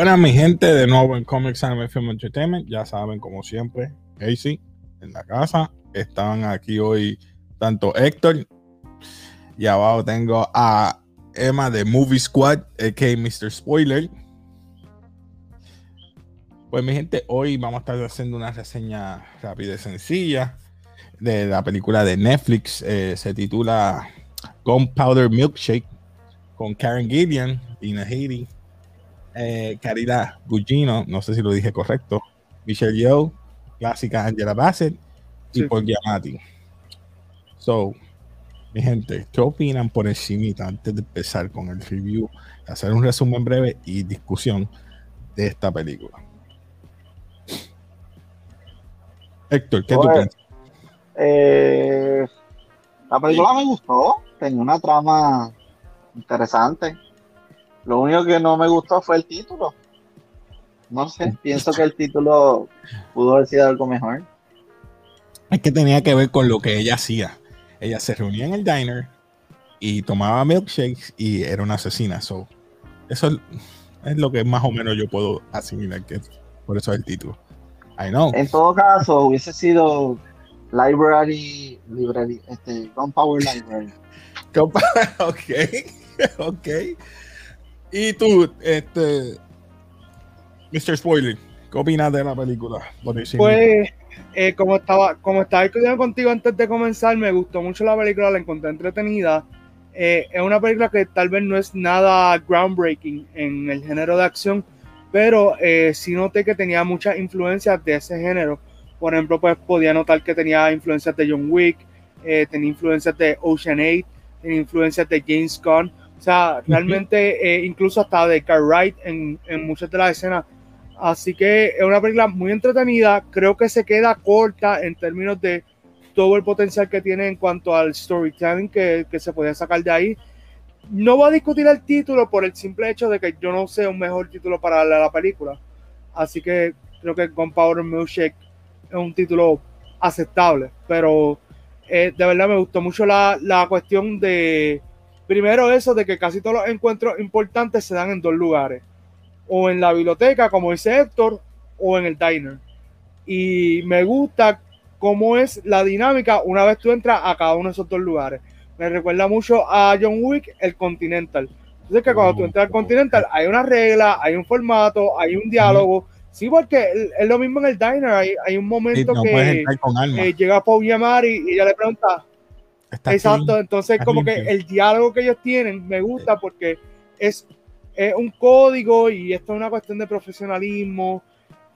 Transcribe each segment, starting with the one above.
Buenas mi gente, de nuevo en Comics Anime Film Entertainment. Ya saben, como siempre, Casey en la casa. Estaban aquí hoy tanto Héctor y abajo tengo a Emma de Movie Squad, a.k.a. Mr. Spoiler. Pues mi gente, hoy vamos a estar haciendo una reseña rápida y sencilla de la película de Netflix. Eh, se titula Gunpowder Milkshake con Karen Gillian, Dina Haiti eh, Caridad Gugino, no sé si lo dije correcto, Michelle Yeoh, clásica Angela Bassett y Paul Giamatti. So, mi gente, ¿qué opinan por encima antes de empezar con el review? Hacer un resumen breve y discusión de esta película. Héctor, ¿qué tú Pues, piensas? Eh, la película me gustó, tenía una trama interesante. Lo único que no me gustó fue el título. No sé, pienso que el título pudo haber sido algo mejor. Es que tenía que ver con lo que ella hacía. Ella se reunía en el diner y tomaba milkshakes y era una asesina. So, eso es, lo que más o menos yo puedo asimilar que. Por eso es el título. I know. En todo caso, hubiese sido Library, library este, Gunpowder Library. Ok, ok. Y tú, este, Mr. Spoiler, ¿qué opinas de la película? Pues, eh, como estaba, como estaba discutiendo contigo antes de comenzar, me gustó mucho la película, la encontré entretenida. Eh, es una película que tal vez no es nada groundbreaking en el género de acción, pero eh, sí noté que tenía muchas influencias de ese género. Por ejemplo, pues podía notar que tenía influencias de John Wick, eh, tenía influencias de Ocean 8, tenía influencias de James Gunn. O sea, realmente eh, incluso hasta de Car Wright en, en muchas de las escenas. Así que es una película muy entretenida. Creo que se queda corta en términos de todo el potencial que tiene en cuanto al storytelling que, que se podía sacar de ahí. No voy a discutir el título por el simple hecho de que yo no sé un mejor título para la, la película. Así que creo que Gunpowder Milkshake es un título aceptable. Pero eh, de verdad me gustó mucho la, la cuestión de, primero eso, de que casi todos los encuentros importantes se dan en dos lugares o en la biblioteca, como dice Héctor, o en el diner. Y me gusta cómo es la dinámica una vez tú entras a cada uno de esos dos lugares. Me recuerda mucho a John Wick, el Continental. Entonces que cuando tú entras al Continental hay una regla, hay un formato, hay un diálogo. Sí, porque es- lo mismo en el diner. Hay, hay un momento no que alma. eh, llega Paul Yamari y ella le pregunta, Está Exacto, clean. entonces está como que el diálogo que ellos tienen me gusta porque es, es un código y esto es una cuestión de profesionalismo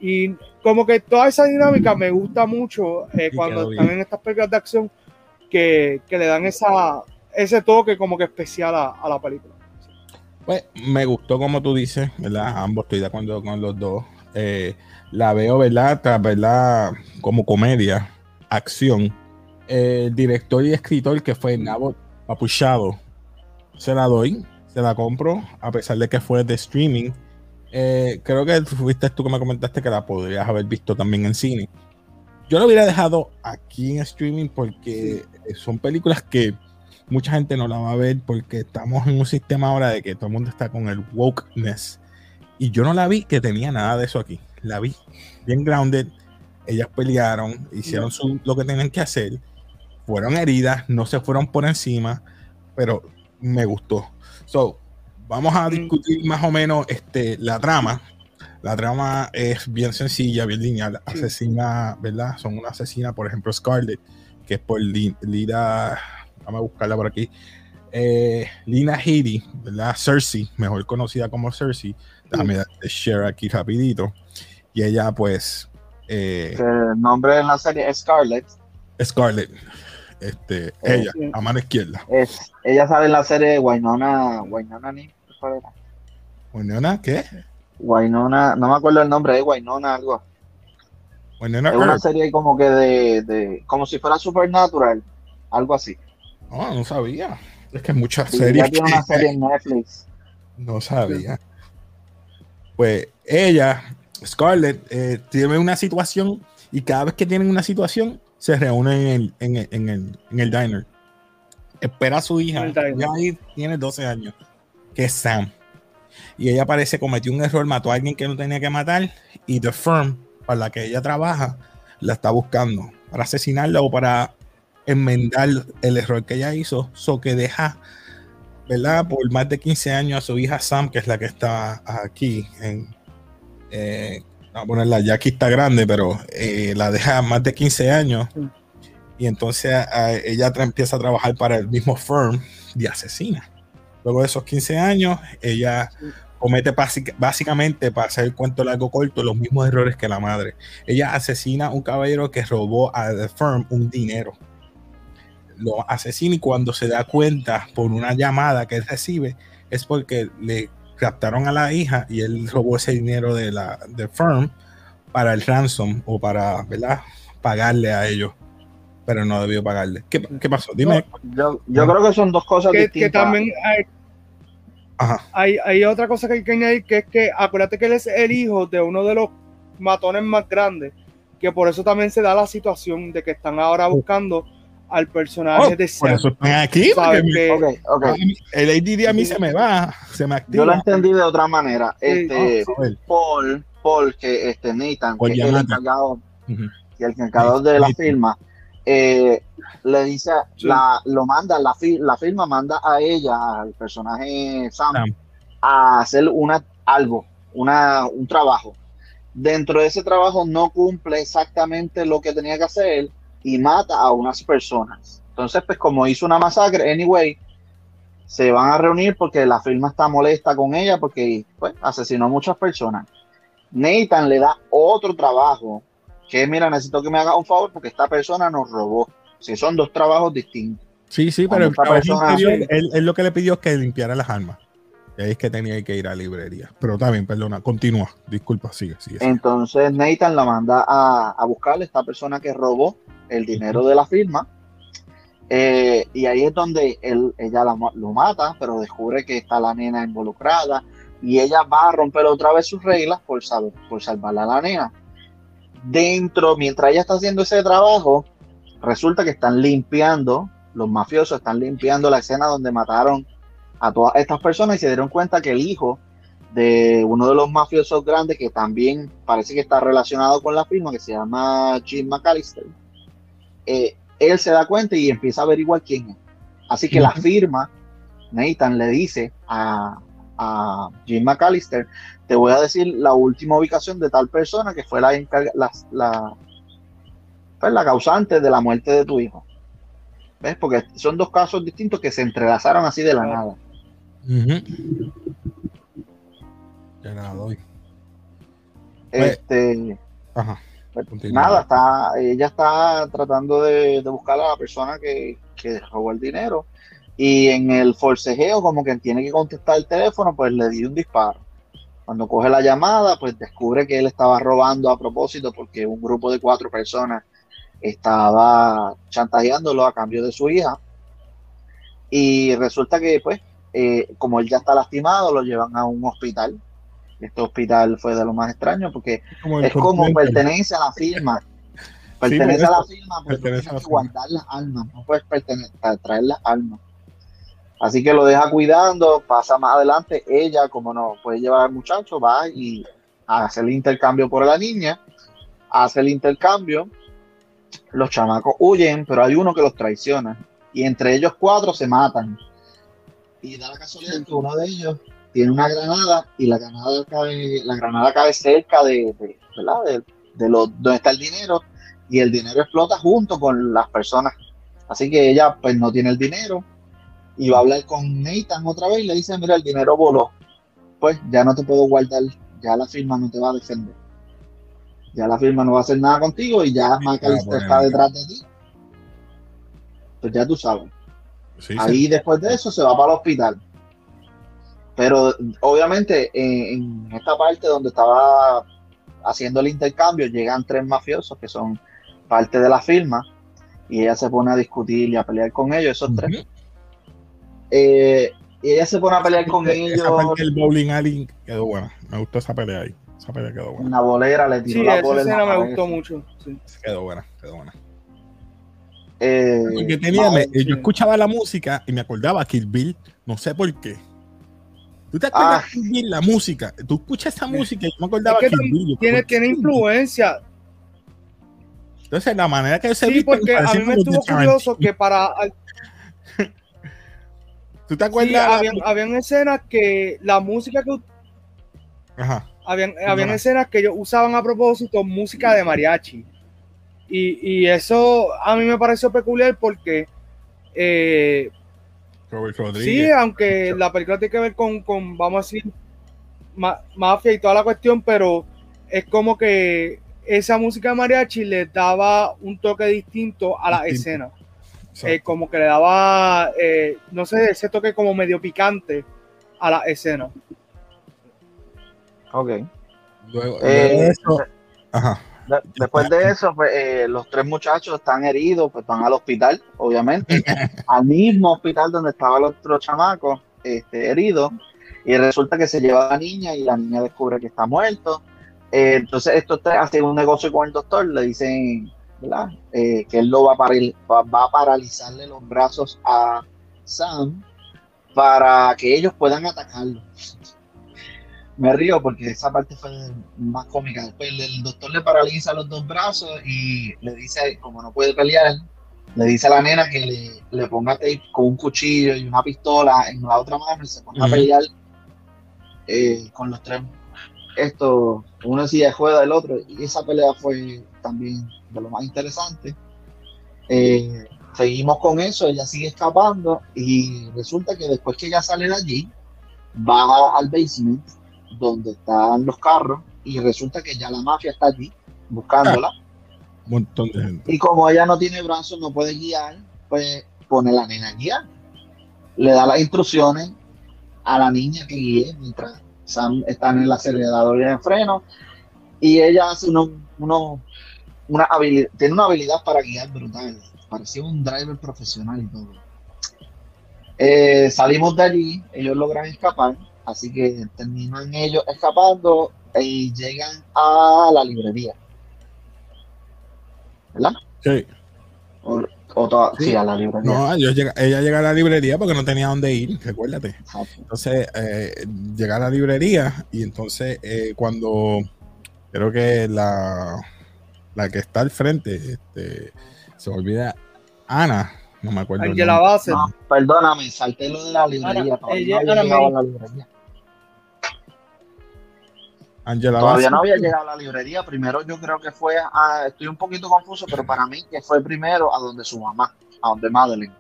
y como que toda esa dinámica me gusta mucho eh, cuando están bien. en estas películas de acción que, que le dan esa, ese toque como que especial a, a la película. Pues me gustó como tú dices, ¿verdad? Ambos estoy de acuerdo con los dos. Eh, la veo, ¿verdad? Tras, ¿verdad? Como comedia, acción. El director y escritor que fue Nabot Papuchado, se la doy, se la compro, a pesar de que fue de streaming. Eh, creo que fuiste tú que me comentaste que la podrías haber visto también en cine. Yo lo hubiera dejado aquí en streaming porque son películas que mucha gente no la va a ver porque estamos en un sistema ahora de que todo el mundo está con el wokeness. Y yo no la vi que tenía nada de eso aquí. La vi bien grounded. Ellas pelearon, hicieron su- lo que tenían que hacer. Fueron heridas, no se fueron por encima, pero me gustó. So, vamos a Mm. discutir más o menos este, la trama. La trama es bien sencilla, bien lineal. Asesina, ¿verdad? Son una asesina, por ejemplo, Scarlett, que es por Li- Lira. Vamos a buscarla por aquí. Eh, Lina Headey, ¿verdad? Cersei, mejor conocida como Cersei. Déjame darte share aquí rapidito. Y ella, pues, eh, el nombre en la serie es Scarlett. Scarlett, este, Eh, ella, sí. a mano izquierda. Es, ella sale en la serie Wynonna, Wynonna ni ¿cuál era? Winona, ¿qué? Wynonna, no me acuerdo el nombre, es Wynonna algo. Winona Es una serie como que de, de como si fuera Supernatural, algo así. No, no sabía. Es que muchas Sí, series ella tiene una serie en Netflix. no sabía. Pues ella, Scarlett, eh, tiene una situación y cada vez que tienen una situación se reúnen en el, en el, en el, en el diner. Espera a su hija, ya ahí tiene 12 años, que es Sam. y ella parece cometió un error, mató a alguien que no tenía que matar y The Firm, para la que ella trabaja, la está buscando para asesinarla o para enmendar el error que ella hizo, so que deja, ¿verdad? Por más de 15 años a su hija Sam, que es la que está aquí en... Eh, a ponerla, ya aquí está grande, pero eh, la deja más de 15 años. Y entonces ella empieza a trabajar para el mismo firm de asesina. Luego de esos 15 años, ella comete básicamente, para hacer el cuento largo corto, los mismos errores que la madre. Ella asesina a un caballero que robó a The Firm un dinero. Lo asesina y cuando se da cuenta por una llamada que recibe, es porque le captaron a la hija y él robó ese dinero de la de Firm para el ransom o para ¿verdad? pagarle a ellos pero no debió pagarle. ¿Qué, qué pasó? Dime. yo, yo creo que son dos cosas que, distintas. Que también hay, hay, hay, otra cosa que hay que añadir, que es que acuérdate que él es el hijo de uno de los matones más grandes, que por eso también se da la situación de que están ahora buscando al personaje oh, de Por eso están aquí. Que, El ADD a mí se me va, se me activa. Yo lo entendí de otra manera. Este, Paul, Paul, que este Nathan, que es el encargado, y el encargado de la firma eh, le dice, la, lo manda, la, la firma manda a ella, al personaje Sam, a hacer una, algo, una, un trabajo. Dentro de ese trabajo no cumple exactamente lo que tenía que hacer y mata a unas personas. Entonces, pues como hizo una masacre, anyway, se van a reunir porque la firma está molesta con ella porque pues, asesinó a muchas personas. Nathan le da otro trabajo que mira, necesito que me haga un favor porque esta persona nos robó. Si son dos trabajos distintos. Sí, sí, pero el trabajo él, lo que le pidió es que limpiara las armas. Y ahí es que tenía que ir a librería. Pero también, perdona, continúa. Disculpa, sigue, sigue. Entonces Nathan la manda a, a buscarle a esta persona que robó el dinero de la firma. Eh, y ahí es donde él, ella lo mata, pero descubre que está la nena involucrada. Y ella va a romper otra vez sus reglas por, por salvar a la nena dentro, mientras ella está haciendo ese trabajo, resulta que están limpiando, los mafiosos están limpiando la escena donde mataron a todas estas personas y se dieron cuenta que el hijo de uno de los mafiosos grandes que también parece que está relacionado con la firma, que se llama Jim McAllister, eh, él se da cuenta y empieza a averiguar quién es. Así que la firma, Nathan le dice a, a Jim McAllister, te voy a decir la última ubicación de tal persona que fue la, la, la, pues, la causante de la muerte de tu hijo. ¿Ves? Porque son dos casos distintos que se entrelazaron así de la nada. Ya nada doy. Este. Pues, nada, está, ella está tratando de, buscar a la persona que, que robó el dinero y en el forcejeo, como que tiene que contestar el teléfono, pues le di un disparo. Cuando coge la llamada, pues descubre que él estaba robando a propósito porque un grupo de cuatro personas estaba chantajeándolo a cambio de su hija. Y resulta que, pues, eh, como él ya está lastimado, lo llevan a un hospital. Este hospital fue de lo más extraño porque es como pertenece a la firma. Pertenece a la firma porque tienes que guardar las armas, no puedes traer las armas. Así que lo deja cuidando, pasa más adelante, ella como no puede llevar al muchacho, va y hace el intercambio por la niña, hace el intercambio, los chamacos huyen, pero hay uno que los traiciona y entre ellos cuatro se matan. Y da la casualidad que uno de ellos tiene una granada y la granada cae, la granada cae cerca de, de, de, de lo, donde está el dinero y el dinero explota junto con las personas. Así que ella pues no tiene el dinero y va a hablar con Nathan otra vez y le dice, mira, el dinero voló. Pues ya no te puedo guardar, ya la firma no te va a defender. Ya la firma no va a hacer nada contigo y ya McAllister está detrás de ti. Pues ya tú sabes. Ahí después de eso se va para el hospital. Pero obviamente en, esta parte donde estaba haciendo el intercambio llegan tres mafiosos que son parte de la firma y ella se pone a discutir y a pelear con ellos, esos tres. Eh, y ella se pone a pelear con ellos. Esa parte del bowling alley quedó buena. Me gustó esa pelea ahí. Esa pelea quedó buena. Una bolera le tiró sí, la bolera. Esa escena me gustó mucho. Sí. Quedó buena, quedó buena. Eh, Porque tenía, me, yo escuchaba la música y me acordaba Kill Bill, no sé por qué. ¿Tú te acuerdas Ah. de la música? Tú escuchas esa música y yo me acordaba Es que Bill, tiene, influencia. Entonces, la manera que se Sí, porque a mí me estuvo curioso que para ¿Tú te sí, acuerdas? habían, habían escenas que la música que Ajá. habían, habían Ajá. escenas que ellos usaban a propósito música de mariachi. Y, y eso a mí me pareció peculiar porque eh, Robert sí, aunque la película tiene que ver con, con vamos a decir, ma- mafia y toda la cuestión, pero es como que esa música de mariachi le daba un toque distinto a la Distinto. escena. Eh, como que le daba, eh, no sé, ese toque como medio picante a la escena. Ok. Luego, luego Eh, de eso, ajá. De- después de eso, pues, eh, los tres muchachos están heridos, pues van al hospital, obviamente, al mismo hospital donde estaba el otro chamaco este, herido, y resulta que se lleva a la niña y la niña descubre que está muerto. Eh, entonces estos tres hacen un negocio con el doctor, le dicen ¿verdad? Eh, que él lo va a, paral- va, va a paralizarle los brazos a Sam para que ellos puedan atacarlo. Me río porque esa parte fue más cómica. Después el, doctor le paraliza los dos brazos y le dice, como no puede pelear, le dice a la nena que le, le ponga tape con un cuchillo y una pistola en la otra mano y se ponga Ujú. a pelear eh, con los tres. Esto, uno sí de juega del otro. Y esa pelea fue también de lo más interesante. Eh, seguimos con eso, ella sigue escapando y resulta que después que ella sale de allí, va al basement donde están los carros y resulta que ya la mafia está allí buscándola Un montón de gente. y como ella no tiene brazos, no puede guiar, pues pone a la nena a guiar. Le da las instrucciones a la niña que guíe mientras Sam está en el acelerador y en el freno y ella hace unos, unos- una habilidad, tiene una habilidad para guiar brutal. Parecía un driver profesional y todo. Eh, salimos de allí, ellos logran escapar, así que terminan ellos escapando y llegan a la librería. ¿Verdad? Sí. O, o toda- Sí. sí, a la librería. No, ellos llega- ella llega a la librería porque no tenía dónde ir, recuérdate. Exacto. Entonces, eh, llega a la librería y entonces eh, cuando creo que la, la que está al frente, este, se me olvida, Ana, no me acuerdo. el Angela. Bassett. No, perdóname, salté lo de la librería. Ana- todavía ella- no Ana la librería. Angela Todavía no había llegado a la librería. Primero yo creo que fue, a, estoy un poquito confuso, pero para mí que fue primero a donde su mamá, a donde Madeline.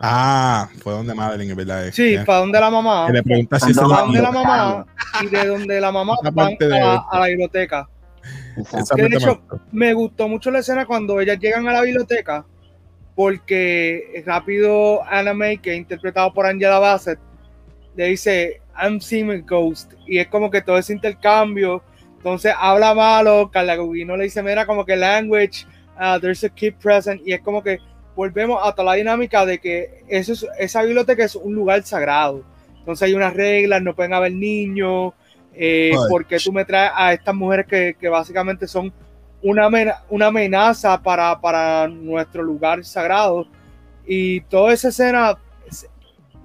Ah, fue donde Madeline, es verdad. es Sí, para donde la mamá. que le pregunta si ¿Dónde eso Para es donde la mamá y de donde la mamá van de- a, a la biblioteca. de hecho- me gustó. Me gustó mucho la escena cuando ellas llegan a la biblioteca porque rápido Anna May, que es interpretado por Angela Bassett, le dice I'm seeing a ghost y es como que todo ese intercambio. Entonces habla malo, Carla Gugino le dice, mira, como que language, uh, there's a kid present, y es como que volvemos a toda la dinámica de que eso es- esa biblioteca es un lugar sagrado. Entonces hay unas reglas, no pueden haber niños, eh, porque tú me traes a estas mujeres que, que básicamente son una, una amenaza para, para nuestro lugar sagrado. Y toda esa escena, es-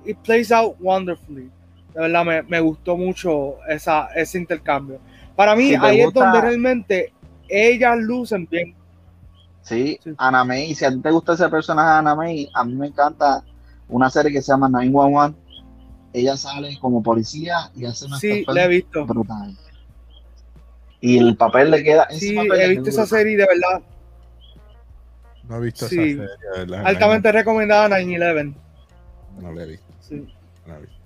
it plays out wonderfully. De verdad, me, me gustó mucho esa, ese intercambio. Para mí, Si ahí es donde realmente ellas lucen bien. Sí, Sí. Ana May, si a ti te gusta ese personaje de Ana May, a mí me encanta una serie que se llama 911. Ella sale como policía y hace una Sí, la he visto. brutal. Y el papel le queda. ese Sí, papel he le visto esa brutal. serie de verdad. No he visto Sí. esa serie, de verdad. Altamente recomendada 9-11. No la he visto. Sí. no la he visto.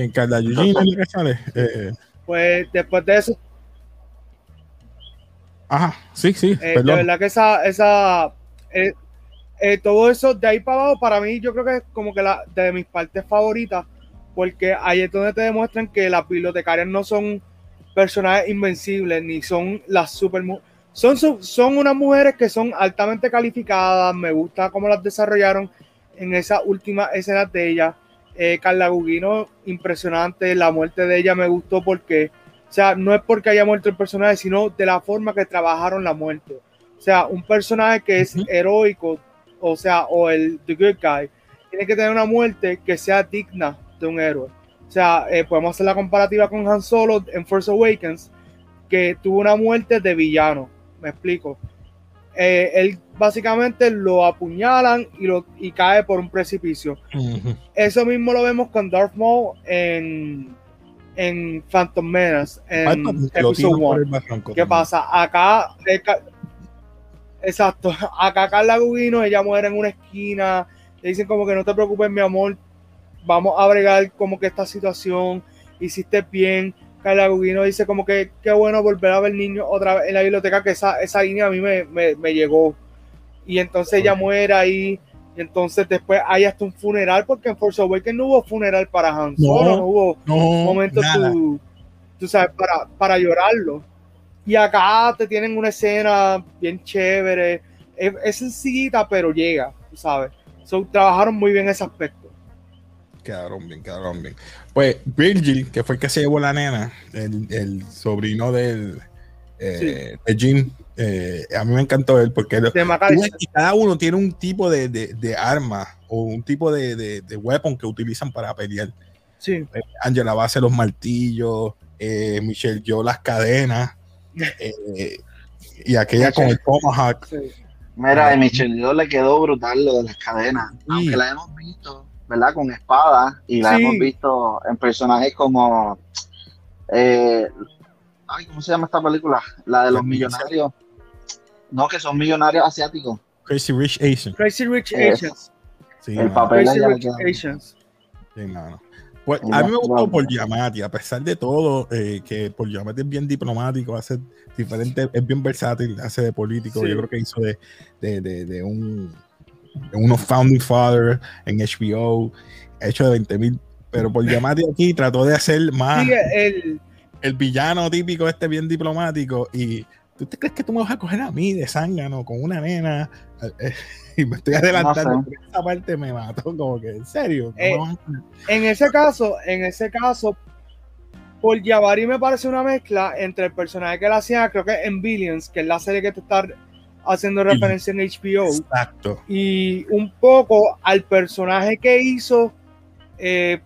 Y en Carla Eugene, ¿en qué sale? Eh, Pues después de eso, ajá, sí, sí, Eh, de perdón. verdad que esa, esa eh, eh, todo eso de ahí para abajo, para mí, yo creo que es como que la de mis partes favoritas, porque ahí es donde te demuestran que las bibliotecarias no son personajes invencibles, ni son las super son, son unas mujeres que son altamente calificadas, me gusta cómo las desarrollaron en esa última escena de ella. Eh, Carla Gugino, impresionante, la muerte de ella me gustó porque, o sea, no es porque haya muerto el personaje, sino de la forma que trabajaron la muerte. O sea, un personaje que es heroico, o sea, o el The Good Guy, tiene que tener una muerte que sea digna de un héroe. O O sea, eh, podemos hacer la comparativa con Han Solo en Force Awakens, que tuvo una muerte de villano. Me explico. Eh, él básicamente lo apuñalan y, lo, y cae por un precipicio. Eso mismo lo vemos con Darth Maul en, en Phantom Menace, en lo Episode tiran por 1. el barranco ¿Qué también. pasa? Acá, eh, exacto, acá Carla Gugino, ella muere en una esquina, le dicen como que no te preocupes, mi amor, vamos a bregar como que esta situación, hiciste bien. Carla Gugino dice como que qué bueno volver a ver niños otra vez en la biblioteca, que esa, esa línea a mí me, me- me llegó. Y entonces ella muere ahí, y entonces después hay hasta un funeral, porque en Force Awakens no hubo funeral para Han No. Solo, no hubo No, momento nada. tú, tú sabes, para, para llorarlo. Y acá te tienen una escena bien chévere. Es, es sencillita, pero llega, tú sabes. So, trabajaron muy bien ese aspecto. Quedaron bien, quedaron bien. Pues Virgil, que fue el que se llevó la nena, el, el sobrino del, eh, de Jim, eh, a mí me encantó él porque De que cada uno tiene un tipo de, de- de arma o un tipo de, de, de weapon que utilizan para pelear. Sí. Angela va a hacer los martillos, eh, Michelle yo las cadenas, eh, y aquella con el Tomahawk. sí. Mira, a Michelle Yeoh le quedó brutal lo de las cadenas. Aunque la hemos visto, ¿verdad? Con espadas y la Sí. hemos visto en personajes como. eh, ay, ¿cómo se llama esta película? La de los millonarios. No, que son millonarios asiáticos. Crazy Rich Asian. Crazy Rich Asians. Sí, el no, papel Crazy Rich. Asians. sí, no, no. Pues, a mí me gustó por. Yamati, a pesar de todo, eh, que por Yamati es bien diplomático, hace diferente, es bien versátil, hace de político. Sí. Yo creo que hizo de, de, de, de un de unos Founding Fathers en HBO, ha hecho de 20 mil. Pero por Yamati aquí trató de hacer más Sí, el, el villano típico, este bien diplomático. Y tú te crees que tú me vas a coger a mí de zángano con una nena. Eh, y me estoy adelantando. No sé. esa parte me mató, como que en serio. ¿Cómo Eh, en ese caso, en ese caso, por Jabari me parece una mezcla entre el personaje que él hacía, creo que en Billions, que es la serie que te está haciendo referencia en HBO. Exacto. y un poco al personaje que hizo eh,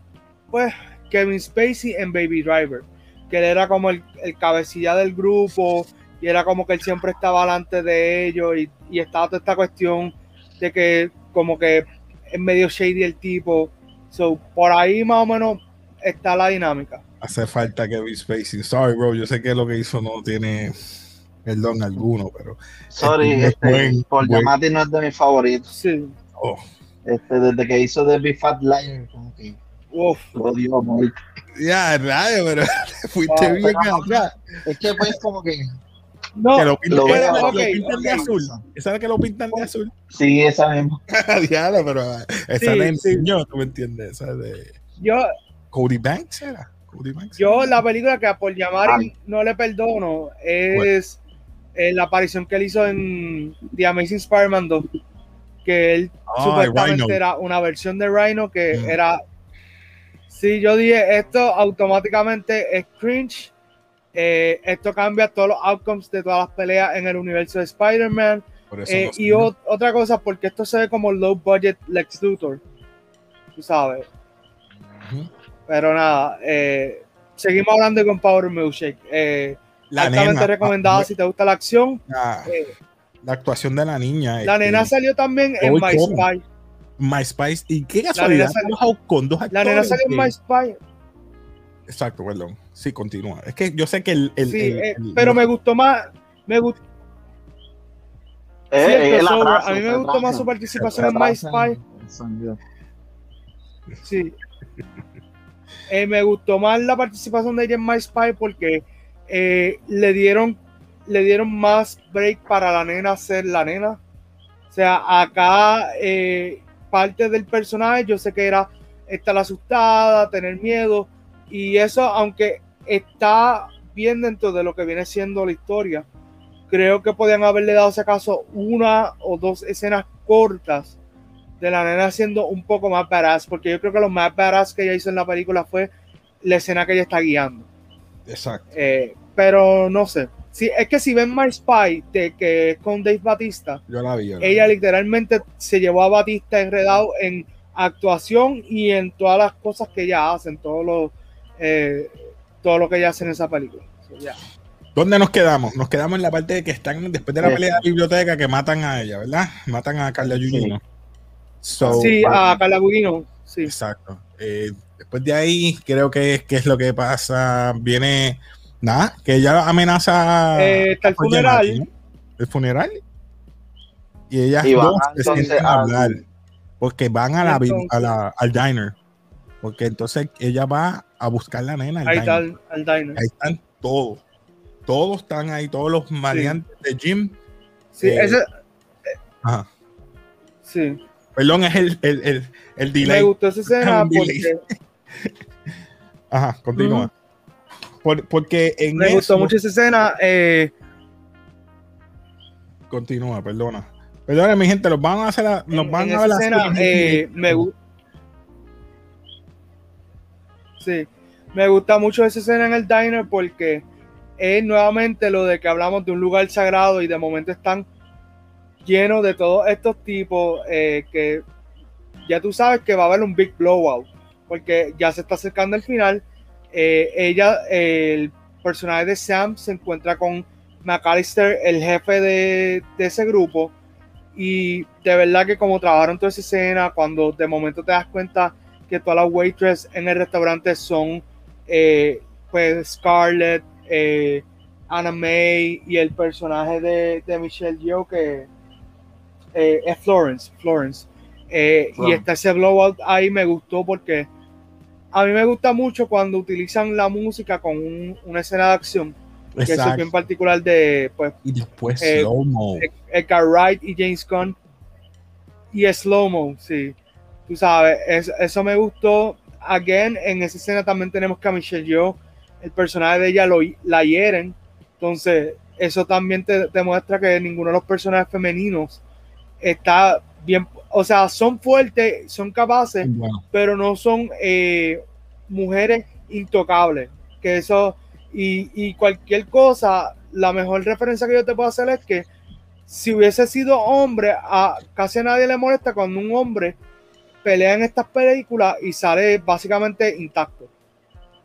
pues Kevin Spacey en Baby Driver que él era como el, el cabecilla del grupo y era como que él siempre estaba delante de ellos y, y estaba toda esta cuestión de que como que es medio shady el tipo so por ahí más o menos está la dinámica Hace falta Kevin Spacey. Sorry, bro. Yo sé que lo que hizo no tiene perdón alguno, pero. Sorry, Es este, buen- Paul buen- no es de mis favoritos. sí oh, Este, desde que hizo The Big Fat Liar, como que Uf, lo odio mucho. ya, rayo, pero te fuiste bien atrás. Es que pues como que no Que lo pintan, Lo esa veo, es la que ok, lo pintan de azul. Esa es la que lo pintan de azul. sí, esa misma. Diablo, pero esa Sí, la sí. enseñó, tú me entiendes. Esa de yo Cody Banks era. Cody Banks. Yo la película que a Paul Giamatti Ay. no le perdono es eh, la aparición que él hizo en The Amazing Spider-Man 2, que él Ay, supuestamente Rhino. era una versión de Rhino que Mm. era... Sí, yo dije, esto automáticamente es cringe, eh, esto cambia todos los outcomes de todas las peleas en el universo de Spider-Man, eh, y ot- otra cosa, porque esto se ve como low budget Lex Luthor, tú sabes. Pero nada, eh, seguimos hablando con Power Milkshake. Eh, La altamente nena, recomendada la, si te gusta la acción. la- la actuación de la niña. la este, nena salió también en My Cohen. Spy. My Spice. Y qué casualidad. salió- dos- con dos La actores nena salió en My Spy. Exacto, perdón. Sí, continúa. Es que yo sé que el. el- Sí, el- eh, el- pero me gustó más. Me gustó. Eh, Sí, eh, a mí me gustó más su participación en My Spy. Sí. Eh, me gustó más la participación de ella en My Spy porque eh, le dieron le dieron más break para la nena ser la nena. O sea, acá eh, parte del personaje yo sé que era estar asustada, tener miedo y eso aunque está bien dentro de lo que viene siendo la historia, creo que podían haberle dado si acaso una o dos escenas cortas de la nena siendo un poco más badass, porque yo creo que lo más badass que ella hizo en la película fue la escena que ella está guiando. Exacto. Eh, pero no sé. Si, es que si ven My Spy, de, que es con Dave Batista, Yo la vi. yo la ella vi. literalmente se llevó a Batista enredado en actuación y en todas las cosas que ella hace, en todo lo, eh, todo lo que ella hace en esa película. So, yeah. ¿Dónde nos quedamos? Nos quedamos en la parte de que están después de la Sí. pelea de la biblioteca que matan a ella, ¿verdad? Matan a Carla Jugino. So, sí, a Carla Gugino, sí. Exacto. Eh, después de ahí, creo que, que es lo que pasa. Viene, nada, que ella amenaza. Eh, está el funeral. El funeral. Y ellas Y van dos se sientan a hablar. Porque van la, a la- al diner. Porque entonces ella va a buscar la nena. Ahí diner. está el, el diner. Ahí están todos. Todos están ahí, todos los maleantes de Jim. Sí, eh, ese, Ajá. sí. Perdón, es el, el, el, el Me delay. gustó esa escena porque Ajá, continúa. Por- porque en me gustó eso- mucho esa escena. eh, Continúa, perdona. Perdona, mi gente, los van a hacer la- nos en- van en a esa escena eh, me gusta. Sí, me gusta mucho esa escena en el diner porque es nuevamente lo de que hablamos de un lugar sagrado y de momento están llenos de todos estos tipos eh, que ya tú sabes que va a haber un big blowout porque ya se está acercando el final. Eh, ella, el personaje de Sam se encuentra con McAllister, el jefe de, de ese grupo. Y de verdad que como trabajaron toda esa escena, cuando de momento te das cuenta que todas las waitress en el restaurante son eh, pues Scarlett, eh, Anna May y el personaje de, de Michelle Yeoh que eh, es Florence, Florence. Eh, Y Wow. está ese blowout ahí, me gustó porque a mí me gusta mucho cuando utilizan la música con un- una escena de acción, que eso es Exacto. bien particular de pues, Y después eh, slow-mo. Edgar Wright y James Gunn. Y slow-mo, sí. Tú sabes, es- eso me gustó. Again, en esa escena también tenemos que a Michelle Yeoh, el personaje de ella lo, la hieren. Entonces, eso también te, te muestra que ninguno de los personajes femeninos está bien. O sea, son fuertes, son capaces, pero no son eh, mujeres intocables. Que eso, y, y cualquier cosa, la mejor referencia que yo te puedo hacer es que si hubiese sido hombre, a casi a nadie le molesta cuando un hombre pelea en estas películas y sale básicamente intacto.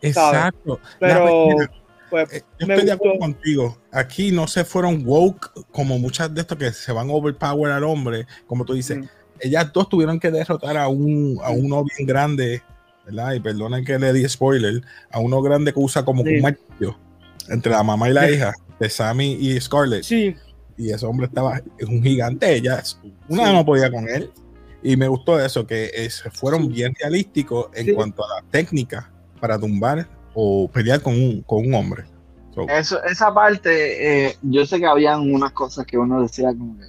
exacto. Pero, La- pues, eh, yo estoy de acuerdo contigo. Aquí no se fueron woke como muchas de estos que se van overpower al hombre, como tú dices. Mm. Ellas dos tuvieron que derrotar a un a uno bien grande, ¿verdad? Y perdonen que le di spoiler, a uno grande que usa como Sí. un martillo entre la mamá y la Sí. hija de Sammy y Scarlett. sí, y ese hombre estaba es un gigante ella una Sí. no podía con él y me gustó eso que se fueron Sí. bien realísticos en Sí. cuanto a la técnica para tumbar o pelear con un, con un hombre So, Eso, esa parte, eh, yo sé que habían unas cosas que uno decía como que,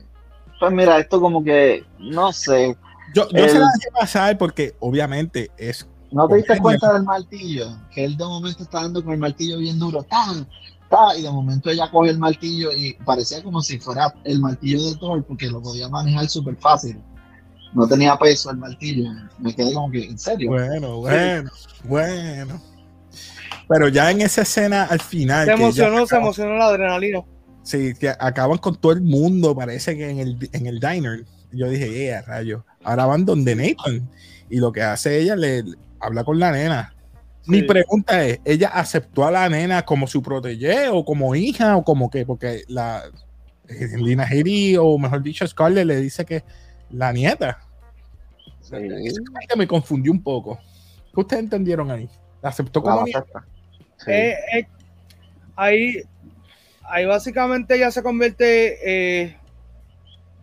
pues mira, esto como que, no sé, yo, yo se el- la dejé pasar porque obviamente es ¿no te diste cuenta del martillo? Que él de momento está dando con el martillo bien duro, ¡tan! ¡tan! y de momento ella coge el martillo y parecía como si fuera el martillo de Thor porque lo podía manejar súper fácil. No tenía peso el martillo. Me quedé como que, ¿en serio? bueno bueno bueno pero ya en esa escena al final se emocionó, se emocionó la adrenalina. Sí, que acaban con todo el mundo, parece que en el, en el diner. Yo dije, yeah, rayo. Ahora van donde Nathan. Y lo que hace ella, le, le habla con la nena. Mi pregunta es, ¿ella aceptó a la nena como su protege o como hija o como qué? Porque la Lina Headey, o mejor dicho, Scarlett le dice que la nieta. Sí. Esa parte me confundió un poco. ¿Qué ustedes entendieron ahí? ¿La aceptó como La nieta? Sí. Eh, eh, ahí, ahí básicamente ella se convierte. eh,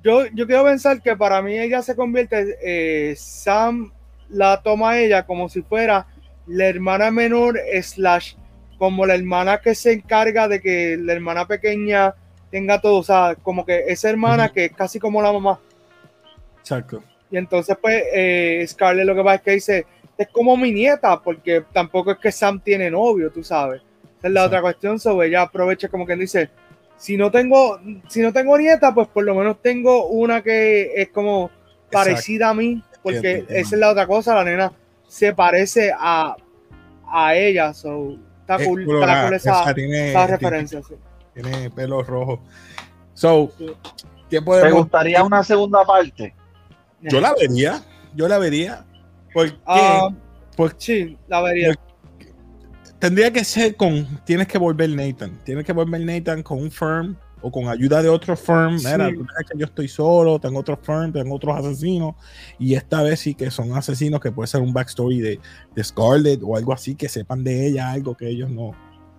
yo, yo quiero pensar que para mí ella se convierte. eh, Sam la toma a ella como si fuera la hermana menor, slash, como la hermana que se encarga de que la hermana pequeña tenga todo. O sea, como que esa hermana que es casi como la mamá. Exacto. Y entonces, pues, eh, Scarlett lo que pasa es que dice, es como mi nieta, porque tampoco es que Sam tiene novio, tú sabes. Esa es la otra cuestión, sobre ella aprovecha como quien dice, si no tengo, si no tengo nieta, pues por lo menos tengo una que es como parecida a mí, porque Entiendo, esa es la otra cosa, la nena se parece a, a ella, so, está Es cool, está colorada, cool esa, esa tiene- esa tiene- referencia. sí. Tiene pelo rojo. So, Sí. ¿qué ¿Te gustaría una segunda parte? Yo la vería. yo la vería. ¿Por qué? Ah, Por- sí, la vería. tendría que ser con. Tienes que volver Nathan. Tienes que volver Nathan con un firm o con ayuda de otro firm. Sí. Mira, que yo estoy solo, tengo otro firm, tengo otros asesinos. Y esta vez sí que son asesinos que puede ser un backstory de, de Scarlett o algo así, que sepan de ella algo que ellos no.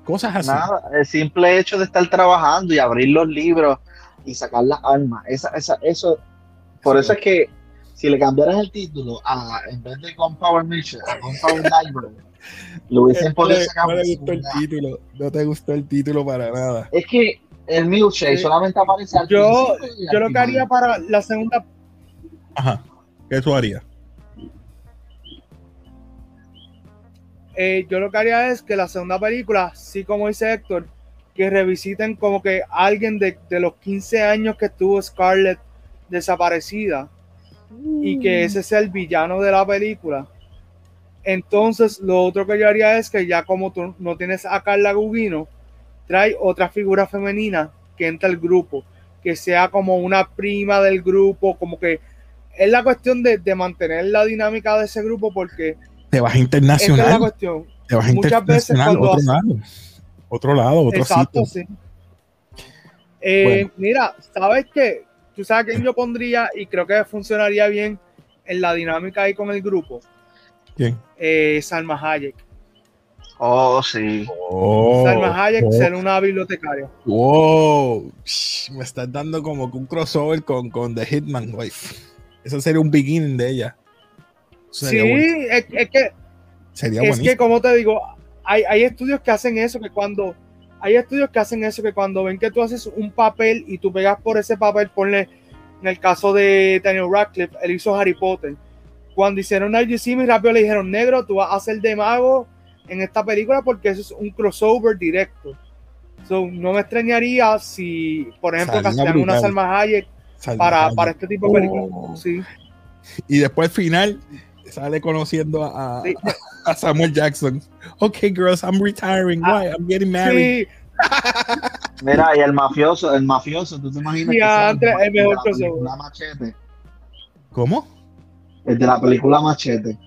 Cosas así. Nada, el simple hecho de estar trabajando y abrir los libros y sacar las armas, esa, esa, eso, por Sí. eso es que si le cambiaras el título a, en vez de Gunpowder Mission, a Gunpowder Library, lo hubiesen podido sacar no le gustó el título. No te gustó el título para nada. Es que el milkshake Sí. solamente aparece al Yo, al yo lo que haría para la segunda Ajá. ¿Qué tú harías? eh, yo lo que haría es que la segunda película, sí como dice Héctor, que revisiten como que alguien de, de los 15 años que estuvo Scarlett desaparecida y que ese sea el villano de la película. Entonces, lo otro que yo haría es que ya como tú no tienes a Carla Gugino, trae otra figura femenina que entra al grupo, que sea como una prima del grupo, como que es la cuestión de, de mantener la dinámica de ese grupo porque Te vas esta es la internacional. cuestión. Te vas muchas veces internacional. cuando Otro lado. Otro lado, otro Exacto, sitio. sí. Eh, Bueno. Mira, ¿sabes qué? Tú sabes quién yo pondría y creo que funcionaría bien en la dinámica ahí con el grupo. ¿Quién? Eh, Salma Hayek. Oh, sí. Oh, Salma Hayek oh, ser una bibliotecaria. wow. Psh, Me estás dando como que un crossover con, con The Hitman, güey. Eso sería un beginning de ella. Sí, Sería, es, es que, sería es buenísimo. que como te digo, hay, hay estudios que hacen eso, que cuando hay estudios que hacen eso, que cuando ven que tú haces un papel y tú pegas por ese papel, ponle en el caso de Daniel Radcliffe, él hizo Harry Potter. Cuando hicieron a Jimmy rápido le dijeron, negro, tú vas a hacer de mago en esta película porque eso es un crossover directo. So, no me extrañaría si, por ejemplo, castean una. Salma Hayek Salma para, Hayek. para este tipo de películas. Oh. Sí. Y después al final sale conociendo a, a- Sí. a Samuel Jackson. Okay, girls, I'm retiring. Ah, Why? I'm getting married. Sí, Mira, y el mafioso, el mafioso, ¿tú te imaginas Sí, que mejor la película Machete? ¿Cómo? El de la película Machete.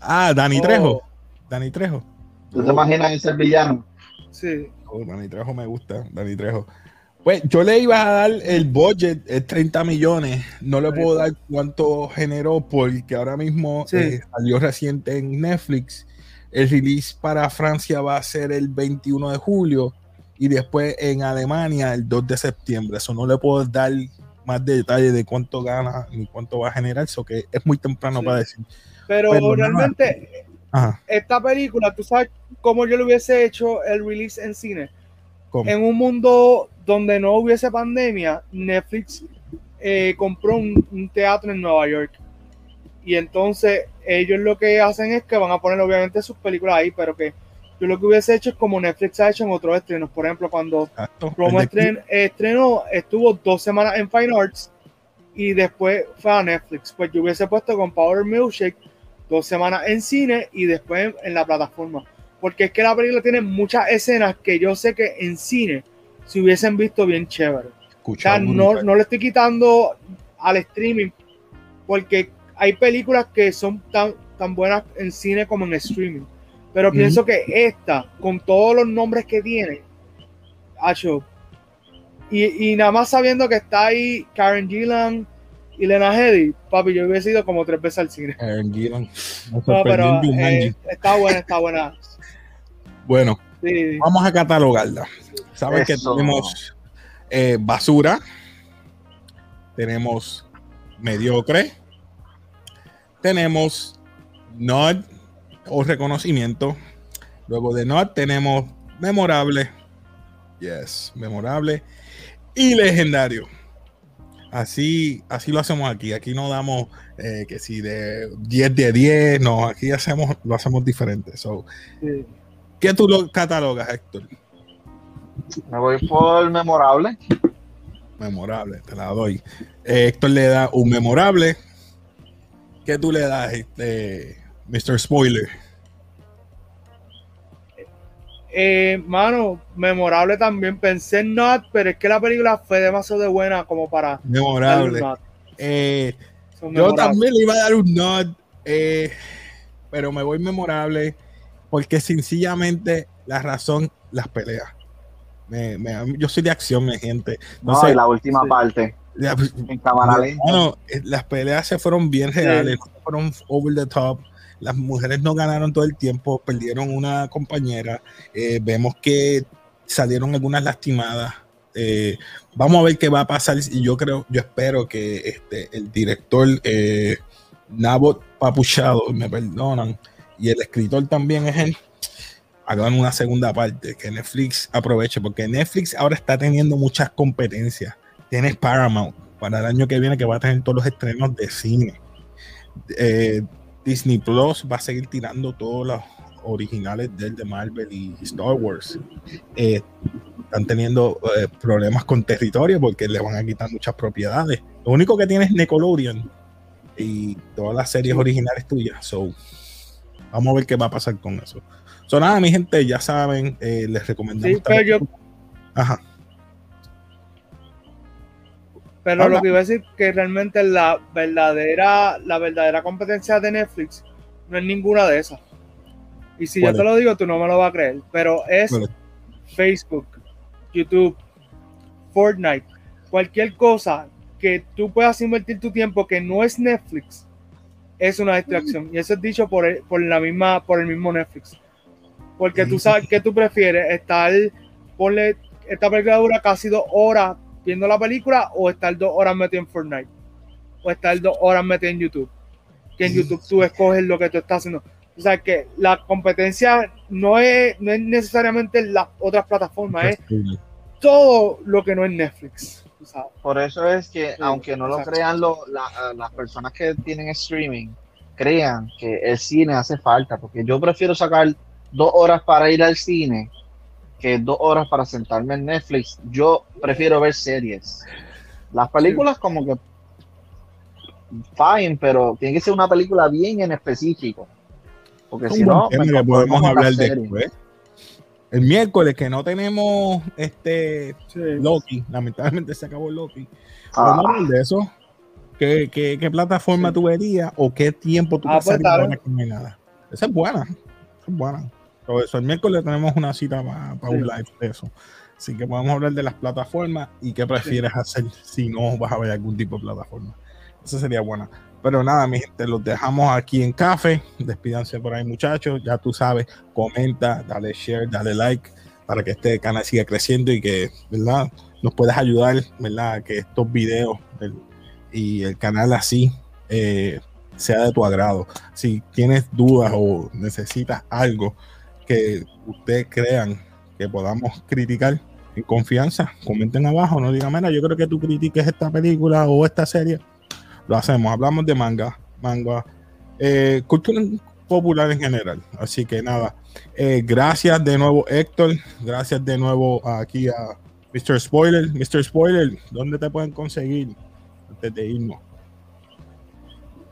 Ah, Dani Oh. Trejo. Dani Trejo. ¿Tú te imaginas ese villano? sí. Oh, Dani Trejo me gusta, Dani Trejo. Pues yo le iba a dar el budget, es 30 millones. No le puedo dar cuánto generó porque ahora mismo Sí. eh, salió reciente en Netflix. El release para Francia va a ser el 21 de julio y después en Alemania el 2 de septiembre. Eso no le puedo dar más detalles de cuánto gana ni cuánto va a generar. Eso que es muy temprano Sí. para decir. Pero Pero nada. realmente, esta película, tú sabes cómo yo le hubiese hecho el release en cine. ¿cómo? En un mundo donde no hubiese pandemia, Netflix eh, compró un, un teatro en Nueva York. Y entonces ellos lo que hacen es que van a poner obviamente sus películas ahí, pero que yo lo que hubiese hecho es como Netflix ha hecho en otros estrenos. Por ejemplo, cuando de- estren- estrenó, estuvo dos semanas en Fine Arts y después fue a Netflix. Pues yo hubiese puesto con Power Milkshake dos semanas en cine y después en, en la plataforma. Porque es que la película tiene muchas escenas que yo sé que en cine se hubiesen visto bien chévere. O sea, no, le estoy quitando al streaming porque hay películas que son tan, tan buenas en cine como en streaming. Pero pienso que esta, con todos los nombres que tiene, hacho, y, y nada más sabiendo que está ahí Karen Gillan y Lena Headey, papi, yo hubiese ido como tres veces al cine. No, pero eh, está buena, está buena. Bueno, Sí, vamos a catalogarla. Saben que tenemos eh, basura, tenemos mediocre, tenemos nod o reconocimiento. Luego de nod tenemos memorable, yes, memorable y legendario. Así, así lo hacemos aquí. Aquí no damos eh, que si de 10 de 10, no, aquí hacemos, lo hacemos diferente. So, sí. ¿Qué tú lo catalogas, Héctor? Me voy por memorable. Memorable, te la doy. Eh, Héctor le da un memorable. ¿Qué tú le das, este, Mr. Spoiler? Eh, mano, memorable también. Pensé en Not, pero es que la película fue demasiado de buena como para Memorable. Not. Eh, Yo también le iba a dar un nod, eh, pero me voy memorable porque sencillamente la razón, las peleas. yo soy de acción, mi gente. no, y la última parte. Pues, en cámara Bueno, eh, las peleas se fueron bien reales, fueron over the top. Las mujeres no ganaron todo el tiempo, perdieron una compañera. Eh, vemos que salieron algunas lastimadas. Eh, vamos a ver qué va a pasar. Y yo creo, yo espero que este, el director eh, Nabot Papuchado, me perdonan, y el escritor también es él, hagan una segunda parte, que Netflix aproveche, porque Netflix ahora está teniendo muchas competencias. Tienes Paramount para el año que viene, que va a tener todos los estrenos de cine. Eh, Disney Plus va a seguir tirando todos los originales del de Marvel y Star Wars. Eh, están teniendo eh, problemas con territorio porque le van a quitar muchas propiedades. Lo único que tiene es Nickelodeon y todas las series originales tuyas. So, vamos a ver qué va a pasar con eso. So, nada, mi gente, ya saben, eh, les recomendamos. pero Ajá. Pero lo que iba a decir que realmente la verdadera, la verdadera competencia de Netflix no es ninguna de esas. Y si yo te lo digo, tú no me lo vas a creer. Pero es Facebook, YouTube, Fortnite, cualquier cosa que tú puedas invertir tu tiempo que no es Netflix, es una distracción. Y eso es dicho por el, por la misma, por el mismo Netflix. Porque tú sabes que tú prefieres estar, ponle, esta película dura casi dos horas viendo la película o estar dos horas metido en Fortnite o estar dos horas metido en YouTube. Que en YouTube tú escoges lo que tú estás haciendo. O sea que la competencia no es, no es necesariamente las otras plataformas, es todo lo que no es Netflix. Por eso es que, aunque no lo crean las personas que tienen streaming, crean que el cine hace falta, porque yo prefiero sacar dos horas para ir al cine que dos horas para sentarme en Netflix. Yo prefiero ver series. Las películas como que fine, pero tiene que ser una película bien en específico. Porque si no, podemos hablar después. El miércoles que no tenemos este Loki, lamentablemente se acabó el Loki. Ah. hablar de eso. ¿Qué, qué, qué plataforma tú verías o qué tiempo tú ah, pues, nada? Esa es buena. Esa es buena. Por eso el miércoles tenemos una cita para, un live de eso. Así que podemos hablar de las plataformas y qué prefieres hacer si no vas a ver algún tipo de plataforma. Esa sería buena. Pero nada, mi gente, los dejamos aquí en café. Despídanse por ahí, muchachos. Ya tú sabes, comenta, dale share, dale like para que este canal siga creciendo y que, ¿verdad? Nos puedas ayudar, ¿verdad? Que estos videos y el canal así eh, sea de tu agrado. Si tienes dudas o necesitas algo que ustedes crean que podamos criticar en confianza, comenten abajo, no digan, mira, yo creo que tú critiques esta película o esta serie lo hacemos. Hablamos de manga, manga, eh, cultura popular en general. Así que nada, eh, gracias de nuevo Héctor, gracias de nuevo aquí a Mr. Spoiler. Mr. Spoiler, ¿dónde te pueden conseguir antes de?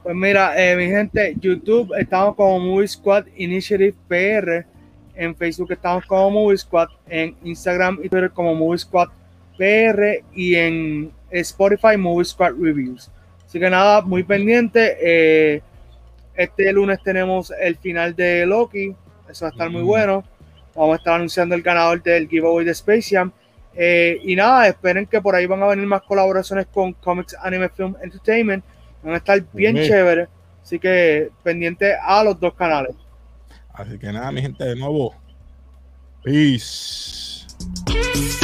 Pues mira, eh, mi gente, YouTube estamos como Movie Squad Initiative PR, en Facebook estamos como Movie Squad, en Instagram y Twitter como Movie Squad PR y en Spotify Movie Squad Reviews. Así que nada, muy pendiente. Eh, este lunes tenemos el final de Loki. Eso va a estar muy bueno. Vamos a estar anunciando el ganador del giveaway de Space Jam. Eh, y nada, esperen que por ahí van a venir más colaboraciones con Comics Anime Film Entertainment. Van a estar bien mm. chéveres. Así que pendiente a los dos canales. Así que nada, mi gente, de nuevo. Peace. Peace.